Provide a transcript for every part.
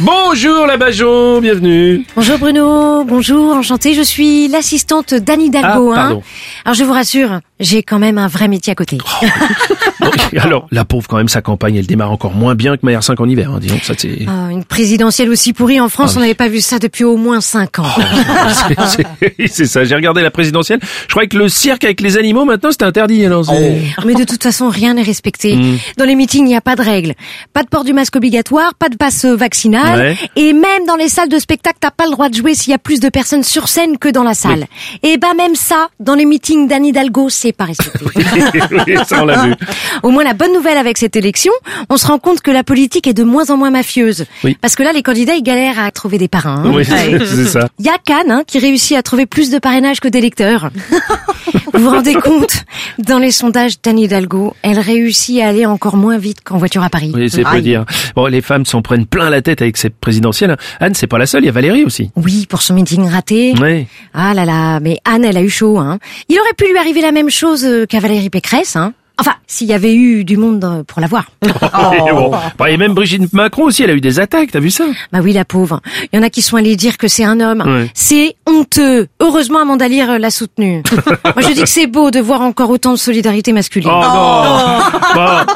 Bonjour la Bajon, bienvenue. Bonjour Bruno, bonjour, enchantée, je suis l'assistante d'Anne Hidalgo. Ah, pardon. hein. Alors je vous rassure, j'ai quand même un vrai métier à côté. Bon, alors, la pauvre quand même, sa campagne, elle démarre encore moins bien que Maillard 5 en hiver, hein, disons, ça c'est... Ah, une présidentielle aussi pourrie en France, Ah on n'avait pas vu ça depuis au moins 5 ans. C'est- c'est ça, j'ai regardé la présidentielle, je croyais que le cirque avec les animaux maintenant c'était interdit, alors c'est- Mais de toute façon, rien n'est respecté. Mm. Dans les meetings, il n'y a pas de règles. Pas de port du masque obligatoire, pas de passe vaccinal. Ouais. Et même dans les salles de spectacle, t'as pas le droit de jouer s'il y a plus de personnes sur scène que dans la salle. Et ben même ça, dans les meetings d'Anne Hidalgo, c'est pas respecté. Oui, ça on l'a vu. Au moins la bonne nouvelle avec cette élection, on se rend compte que la politique est de moins en moins mafieuse. Oui. Parce que là, les candidats, ils galèrent à trouver des parrains. hein. Oui, c'est ça. Il y a Cannes hein, qui réussit à trouver plus de parrainage que d'électeurs. vous vous rendez compte Dans les sondages d'Anne Hidalgo, elle réussit à aller encore moins vite qu'en voiture à Paris. Oui, c'est peu dire. Bon, les femmes s'en prennent plein la tête avec cette présidentielle. Anne, c'est pas la seule, il y a Valérie aussi. Oui, pour son meeting raté. Oui. Ah là là, mais Anne, elle a eu chaud. Hein. Il aurait pu lui arriver la même chose euh, qu'à Valérie Pécresse. Hein. Enfin, s'il y avait eu du monde pour la voir. Et bon. Bon, et même Brigitte Macron aussi, elle a eu des attaques, t'as vu ça? Bah oui, la pauvre. Il y en a qui sont allés dire que c'est un homme. Ouais. C'est honteux. Heureusement, Amanda Lear euh, l'a soutenu. Moi, je dis que c'est beau de voir encore autant de solidarité masculine. Oh non Bon. Bah,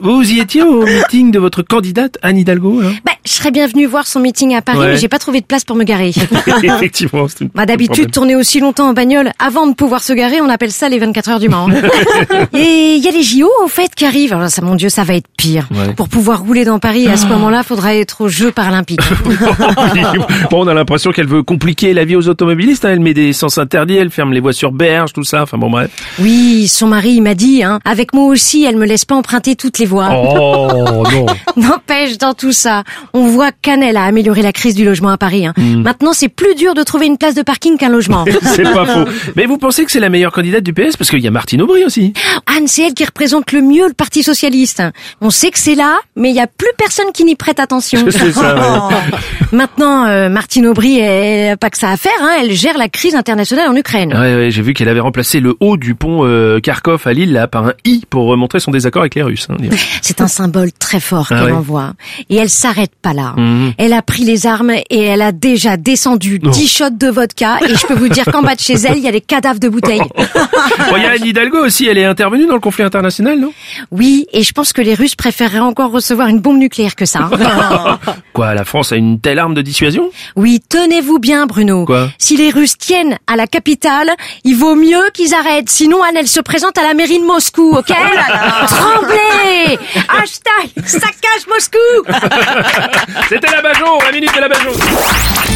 Vous y étiez au meeting de votre candidate, Anne Hidalgo alors Bah, je serais bien venue voir son meeting à Paris, Ouais. mais j'ai pas trouvé de place pour me garer. Effectivement. une- Bah, d'habitude, tourner aussi longtemps en bagnole avant de pouvoir se garer, on appelle ça les 24 heures du Mans. Et il y a les JO, en fait, qui arrivent. Alors ça, mon Dieu, ça va être pire. Ouais. Pour pouvoir rouler dans Paris, à ce moment-là, faudra être aux Jeux paralympiques. bon, on a l'impression qu'elle veut compliquer la vie aux automobilistes. hein. Elle met des sens interdits, elle ferme les voies sur berge, tout ça. Enfin bon, bref. Oui, son mari, il m'a dit, hein, avec moi aussi, elle me laisse pas emprunter toutes les voies. Oh non N'empêche, dans tout ça, on voit qu'Annelle a amélioré la crise du logement à Paris. hein. Hmm. Maintenant, c'est plus dur de trouver une place de parking qu'un logement. C'est pas faux. Mais vous pensez que c'est la meilleure candidate du PS Parce qu'il y a Martine Aubry aussi. Anne, c'est elle qui représente le mieux le Parti socialiste. On sait que c'est là, mais il y a plus personne qui n'y prête attention. Ça, ouais. Maintenant, euh, Martine Aubry, elle a pas que ça à faire. Hein, elle gère la crise internationale en Ukraine. Ouais, ouais, j'ai vu qu'elle avait remplacé le haut du pont euh, Kharkov à Lille là par un I pour montrer son désaccord avec les Russes. hein. C'est un symbole très fort Ah qu'elle envoie. Et elle s'arrête pas là. Mhm. Elle a pris les armes et elle a déjà descendu Oh. 10 shots de vodka. Et je peux vous dire qu'en bas de chez elle, il y a des cadavres de bouteilles. Il y a Anne Hidalgo aussi, elle est intervenue dans le conflit international, non? Oui, et je pense que les Russes préféreraient encore recevoir une bombe nucléaire que ça. Quoi, la France a une telle arme de dissuasion? Oui, tenez-vous bien, Bruno. Quoi? Si les Russes tiennent à la capitale, il vaut mieux qu'ils arrêtent. Sinon, Anne, elle se présente à la mairie de Moscou, ok? Tremblez! Hashtag saccage Moscou! C'était la Bajon, la minute de la Bajon